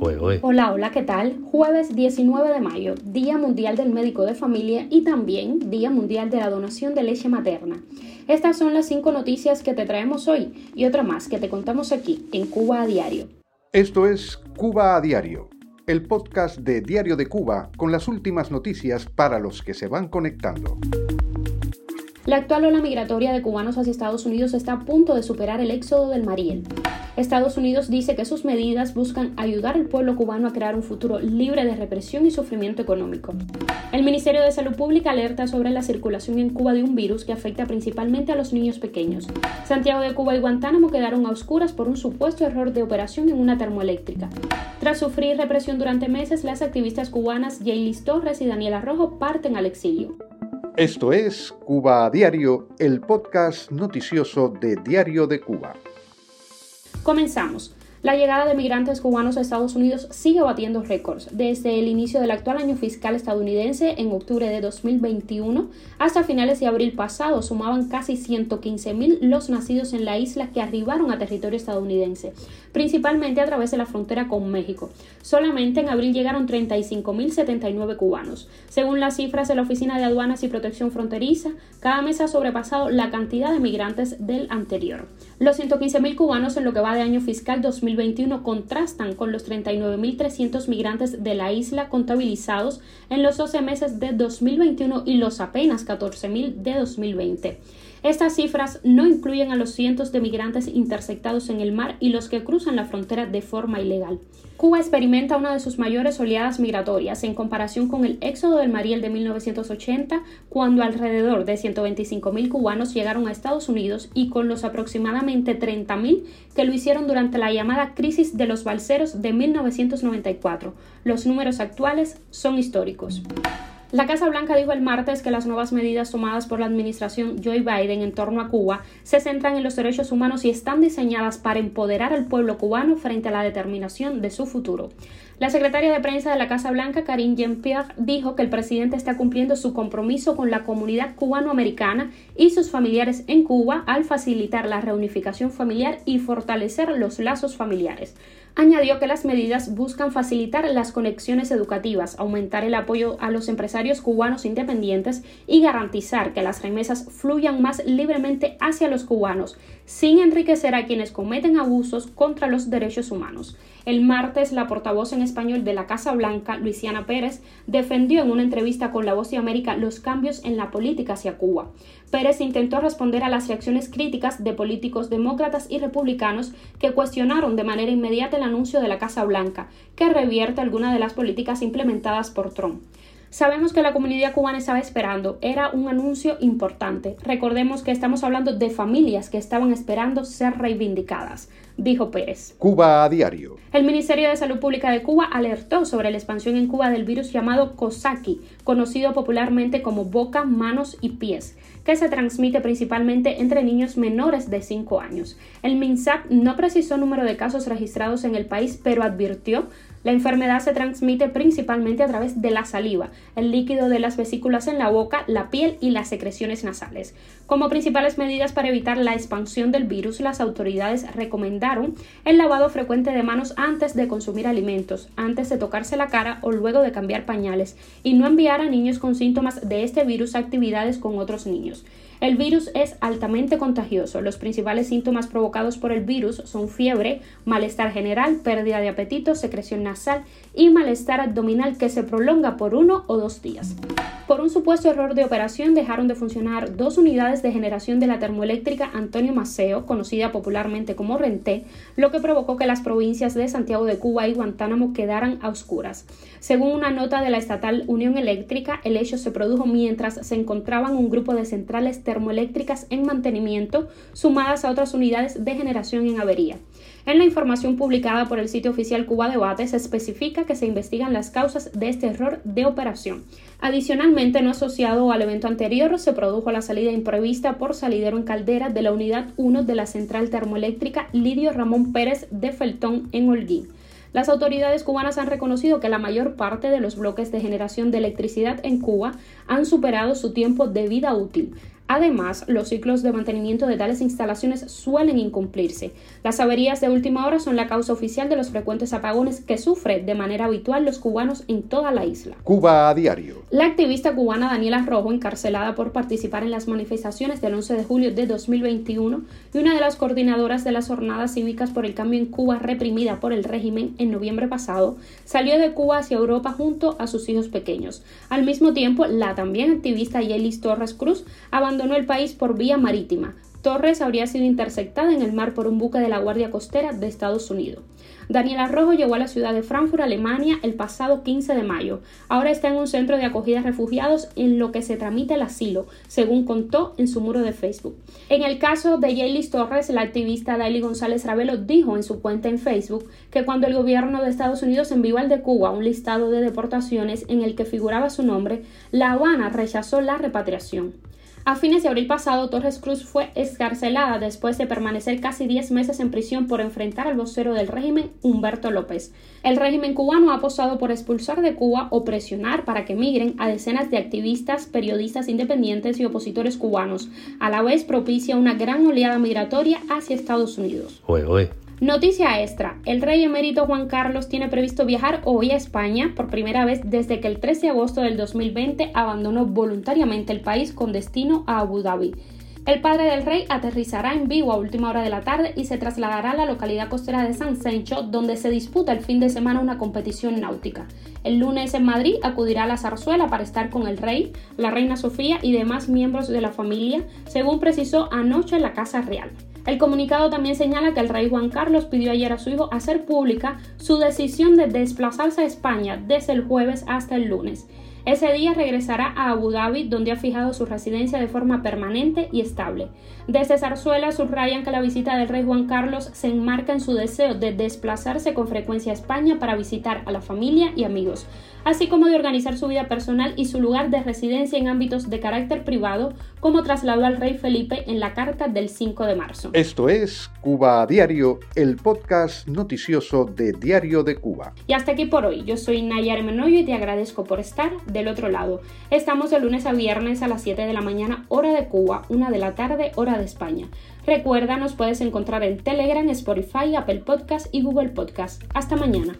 Hola, hola, ¿qué tal? Jueves 19 de mayo, Día Mundial del Médico de Familia y también Día Mundial de la Donación de Leche Materna. Estas son las cinco noticias que te traemos hoy y otra más que te contamos aquí en Cuba a Diario. Esto es Cuba a Diario, el podcast de Diario de Cuba con las últimas noticias para los que se van conectando. La actual ola migratoria de cubanos hacia Estados Unidos está a punto de superar el éxodo del Mariel. Estados Unidos dice que sus medidas buscan ayudar al pueblo cubano a crear un futuro libre de represión y sufrimiento económico. El Ministerio de Salud Pública alerta sobre la circulación en Cuba de un virus que afecta principalmente a los niños pequeños. Santiago de Cuba y Guantánamo quedaron a oscuras por un supuesto error de operación en una termoeléctrica. Tras sufrir represión durante meses, las activistas cubanas Jaylis Torres y Daniela Rojo parten al exilio. Esto es Cuba a Diario, el podcast noticioso de Diario de Cuba. Comenzamos. La llegada de migrantes cubanos a Estados Unidos sigue batiendo récords. Desde el inicio del actual año fiscal estadounidense, en octubre de 2021, hasta finales de abril pasado, sumaban casi 115.000 los nacidos en la isla que arribaron a territorio estadounidense, principalmente a través de la frontera con México. Solamente en abril llegaron 35.079 cubanos. Según las cifras de la Oficina de Aduanas y Protección Fronteriza, cada mes ha sobrepasado la cantidad de migrantes del anterior. Los 115.000 cubanos en lo que va de año fiscal 2021 2021 contrastan con los 39.300 migrantes de la isla contabilizados en los 12 meses de 2021 y los apenas 14.000 de 2020. Estas cifras no incluyen a los cientos de migrantes interceptados en el mar y los que cruzan la frontera de forma ilegal. Cuba experimenta una de sus mayores oleadas migratorias en comparación con el éxodo del Mariel de 1980, cuando alrededor de 125.000 cubanos llegaron a Estados Unidos y con los aproximadamente 30.000 que lo hicieron durante la llamada crisis de los balseros de 1994. Los números actuales son históricos. La Casa Blanca dijo el martes que las nuevas medidas tomadas por la administración Joe Biden en torno a Cuba se centran en los derechos humanos y están diseñadas para empoderar al pueblo cubano frente a la determinación de su futuro. La secretaria de prensa de la Casa Blanca, Karine Jean-Pierre, dijo que el presidente está cumpliendo su compromiso con la comunidad cubanoamericana y sus familiares en Cuba al facilitar la reunificación familiar y fortalecer los lazos familiares. Añadió que las medidas buscan facilitar las conexiones educativas, aumentar el apoyo a los empresarios cubanos independientes y garantizar que las remesas fluyan más libremente hacia los cubanos, sin enriquecer a quienes cometen abusos contra los derechos humanos. El martes, la portavoz en español de la Casa Blanca, Luisiana Pérez, defendió en una entrevista con La Voz de América los cambios en la política hacia Cuba. Pérez intentó responder a las reacciones críticas de políticos demócratas y republicanos que cuestionaron de manera inmediata la anuncio de la Casa Blanca, que revierte algunas de las políticas implementadas por Trump. Sabemos que la comunidad cubana estaba esperando, era un anuncio importante. Recordemos que estamos hablando de familias que estaban esperando ser reivindicadas, dijo Pérez. Cuba a diario. El Ministerio de Salud Pública de Cuba alertó sobre la expansión en Cuba del virus llamado Coxsackie, conocido popularmente como boca, manos y pies que se transmite principalmente entre niños menores de 5 años. El MINSAP no precisó número de casos registrados en el país, pero advirtió la enfermedad se transmite principalmente a través de la saliva, el líquido de las vesículas en la boca, la piel y las secreciones nasales. Como principales medidas para evitar la expansión del virus, las autoridades recomendaron el lavado frecuente de manos antes de consumir alimentos, antes de tocarse la cara o luego de cambiar pañales, y no enviar a niños con síntomas de este virus a actividades con otros niños. El virus es altamente contagioso. Los principales síntomas provocados por el virus son fiebre, malestar general, pérdida de apetito, secreción nasal y malestar abdominal que se prolonga por uno o dos días. Por un supuesto error de operación dejaron de funcionar dos unidades de generación de la termoeléctrica Antonio Maceo, conocida popularmente como Renté, lo que provocó que las provincias de Santiago de Cuba y Guantánamo quedaran a oscuras. Según una nota de la estatal Unión Eléctrica, el hecho se produjo mientras se encontraban un grupo de centrales termoeléctricas en mantenimiento, sumadas a otras unidades de generación en avería. En la información publicada por el sitio oficial Cuba Debate se especifica que se investigan las causas de este error de operación. Adicionalmente, no asociado al evento anterior, se produjo la salida imprevista por salidero en caldera de la unidad 1 de la central termoeléctrica Lidio Ramón Pérez de Feltón en Holguín. Las autoridades cubanas han reconocido que la mayor parte de los bloques de generación de electricidad en Cuba han superado su tiempo de vida útil. Además, los ciclos de mantenimiento de tales instalaciones suelen incumplirse. Las averías de última hora son la causa oficial de los frecuentes apagones que sufren de manera habitual los cubanos en toda la isla. Cuba a diario. La activista cubana Daniela Rojo, encarcelada por participar en las manifestaciones del 11 de julio de 2021 y una de las coordinadoras de las jornadas cívicas por el cambio en Cuba reprimida por el régimen en noviembre pasado, salió de Cuba hacia Europa junto a sus hijos pequeños. Al mismo tiempo, la también activista Yelis Torres Cruz abandonó el país por vía marítima. Torres habría sido interceptada en el mar por un buque de la Guardia Costera de Estados Unidos. Daniela Rojo llegó a la ciudad de Frankfurt, Alemania, el pasado 15 de mayo. Ahora está en un centro de acogida a refugiados en lo que se tramita el asilo, según contó en su muro de Facebook. En el caso de Jaylis Torres, la activista Daily González Ravelo dijo en su cuenta en Facebook que cuando el gobierno de Estados Unidos envió al de Cuba un listado de deportaciones en el que figuraba su nombre, La Habana rechazó la repatriación. A fines de abril pasado, Torres Cruz fue escarcelada después de permanecer casi 10 meses en prisión por enfrentar al vocero del régimen, Humberto López. El régimen cubano ha apostado por expulsar de Cuba o presionar para que migren a decenas de activistas, periodistas independientes y opositores cubanos. A la vez propicia una gran oleada migratoria hacia Estados Unidos. Noticia extra, el rey emérito Juan Carlos tiene previsto viajar hoy a España por primera vez desde que el 13 de agosto del 2020 abandonó voluntariamente el país con destino a Abu Dhabi. El padre del rey aterrizará en Vigo a última hora de la tarde y se trasladará a la localidad costera de San Sencho, donde se disputa el fin de semana una competición náutica. El lunes en Madrid acudirá a la zarzuela para estar con el rey, la reina Sofía y demás miembros de la familia, según precisó anoche la Casa Real. El comunicado también señala que el rey Juan Carlos pidió ayer a su hijo hacer pública su decisión de desplazarse a España desde el jueves hasta el lunes. Ese día regresará a Abu Dhabi, donde ha fijado su residencia de forma permanente y estable. Desde Zarzuela subrayan que la visita del rey Juan Carlos se enmarca en su deseo de desplazarse con frecuencia a España para visitar a la familia y amigos, así como de organizar su vida personal y su lugar de residencia en ámbitos de carácter privado, como trasladó al rey Felipe en la carta del 5 de marzo. Esto es Cuba a Diario, el podcast noticioso de Diario de Cuba. Y hasta aquí por hoy. Yo soy Nayar Menoyo y te agradezco por estar del otro lado. Estamos de lunes a viernes a las 7 de la mañana, hora de Cuba, 1 de la tarde, hora de España. Recuerda, nos puedes encontrar en Telegram, Spotify, Apple Podcast y Google Podcast. Hasta mañana.